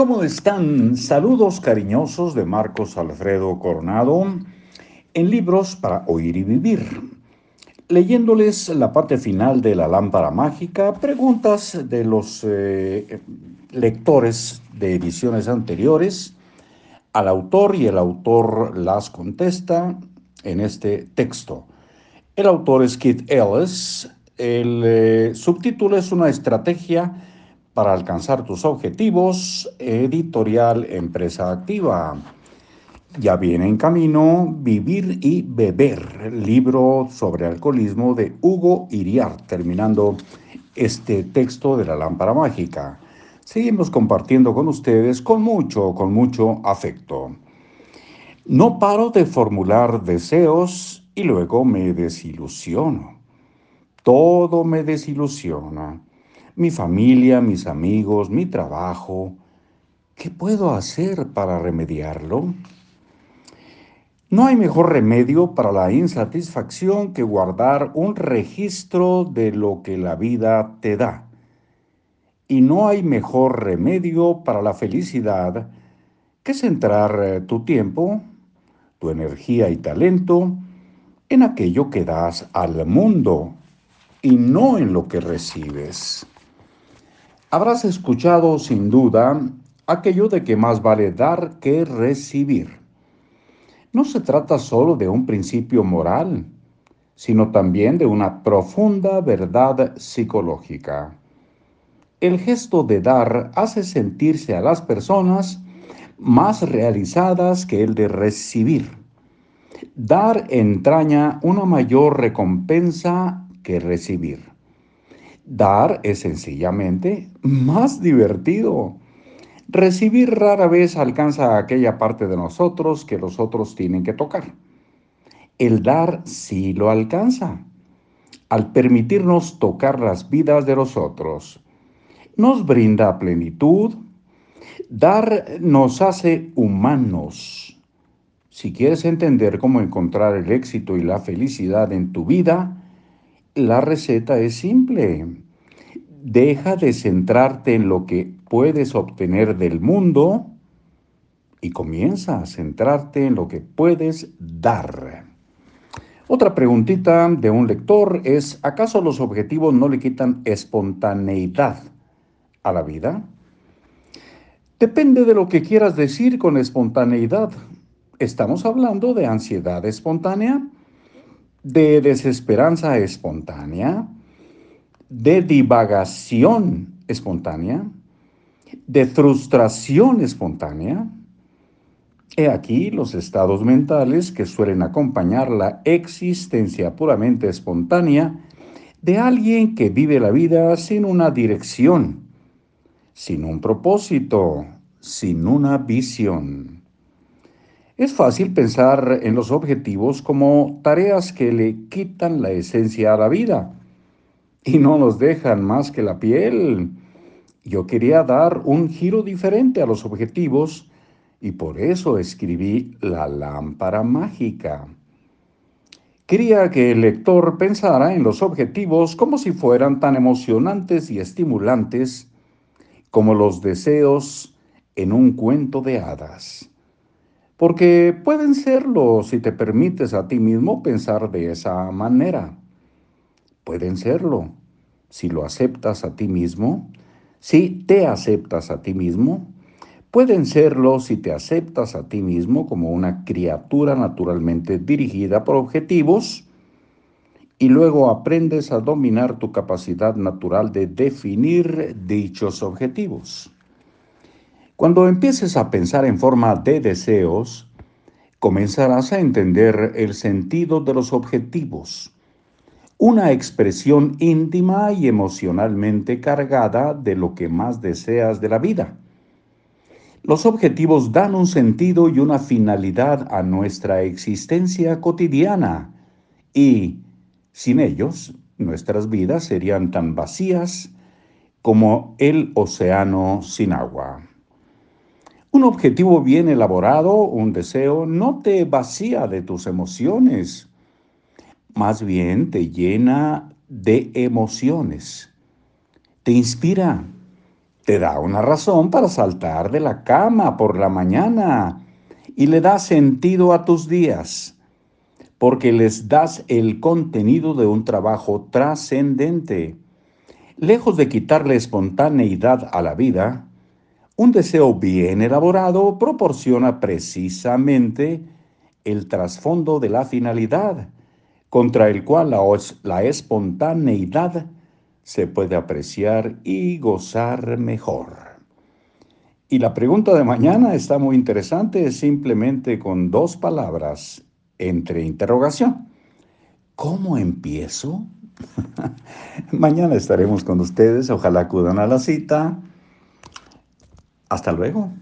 ¿Cómo están? Saludos cariñosos de Marcos Alfredo Coronado en libros para oír y vivir. Leyéndoles la parte final de la lámpara mágica, preguntas de los eh, lectores de ediciones anteriores al autor y el autor las contesta en este texto. El autor es Keith Ellis. El eh, subtítulo es una estrategia para alcanzar tus objetivos, editorial Empresa Activa. Ya viene en camino Vivir y Beber, libro sobre alcoholismo de Hugo Iriar, terminando este texto de la lámpara mágica. Seguimos compartiendo con ustedes con mucho, con mucho afecto. No paro de formular deseos y luego me desilusiono. Todo me desilusiona mi familia, mis amigos, mi trabajo. ¿Qué puedo hacer para remediarlo? No hay mejor remedio para la insatisfacción que guardar un registro de lo que la vida te da. Y no hay mejor remedio para la felicidad que centrar eh, tu tiempo, tu energía y talento en aquello que das al mundo y no en lo que recibes. Habrás escuchado sin duda aquello de que más vale dar que recibir. No se trata solo de un principio moral, sino también de una profunda verdad psicológica. El gesto de dar hace sentirse a las personas más realizadas que el de recibir. Dar entraña una mayor recompensa que recibir. Dar es sencillamente más divertido. Recibir rara vez alcanza a aquella parte de nosotros que los otros tienen que tocar. El dar sí lo alcanza. Al permitirnos tocar las vidas de los otros, nos brinda plenitud. Dar nos hace humanos. Si quieres entender cómo encontrar el éxito y la felicidad en tu vida, la receta es simple. Deja de centrarte en lo que puedes obtener del mundo y comienza a centrarte en lo que puedes dar. Otra preguntita de un lector es, ¿acaso los objetivos no le quitan espontaneidad a la vida? Depende de lo que quieras decir con espontaneidad. ¿Estamos hablando de ansiedad espontánea? De desesperanza espontánea, de divagación espontánea, de frustración espontánea. He aquí los estados mentales que suelen acompañar la existencia puramente espontánea de alguien que vive la vida sin una dirección, sin un propósito, sin una visión. Es fácil pensar en los objetivos como tareas que le quitan la esencia a la vida y no nos dejan más que la piel. Yo quería dar un giro diferente a los objetivos y por eso escribí La lámpara mágica. Quería que el lector pensara en los objetivos como si fueran tan emocionantes y estimulantes como los deseos en un cuento de hadas porque pueden serlo si te permites a ti mismo pensar de esa manera. Pueden serlo si lo aceptas a ti mismo, si te aceptas a ti mismo. Pueden serlo si te aceptas a ti mismo como una criatura naturalmente dirigida por objetivos y luego aprendes a dominar tu capacidad natural de definir dichos objetivos. Cuando empieces a pensar en forma de deseos, comenzarás a entender el sentido de los objetivos, una expresión íntima y emocionalmente cargada de lo que más deseas de la vida. Los objetivos dan un sentido y una finalidad a nuestra existencia cotidiana y, sin ellos, nuestras vidas serían tan vacías como el océano sin agua. Un objetivo bien elaborado, un deseo, no te vacía de tus emociones, más bien te llena de emociones, te inspira, te da una razón para saltar de la cama por la mañana y le da sentido a tus días, porque les das el contenido de un trabajo trascendente. Lejos de quitarle espontaneidad a la vida, un deseo bien elaborado proporciona precisamente el trasfondo de la finalidad, contra el cual la, la espontaneidad se puede apreciar y gozar mejor. Y la pregunta de mañana está muy interesante, simplemente con dos palabras entre interrogación. ¿Cómo empiezo? mañana estaremos con ustedes, ojalá acudan a la cita. Hasta luego.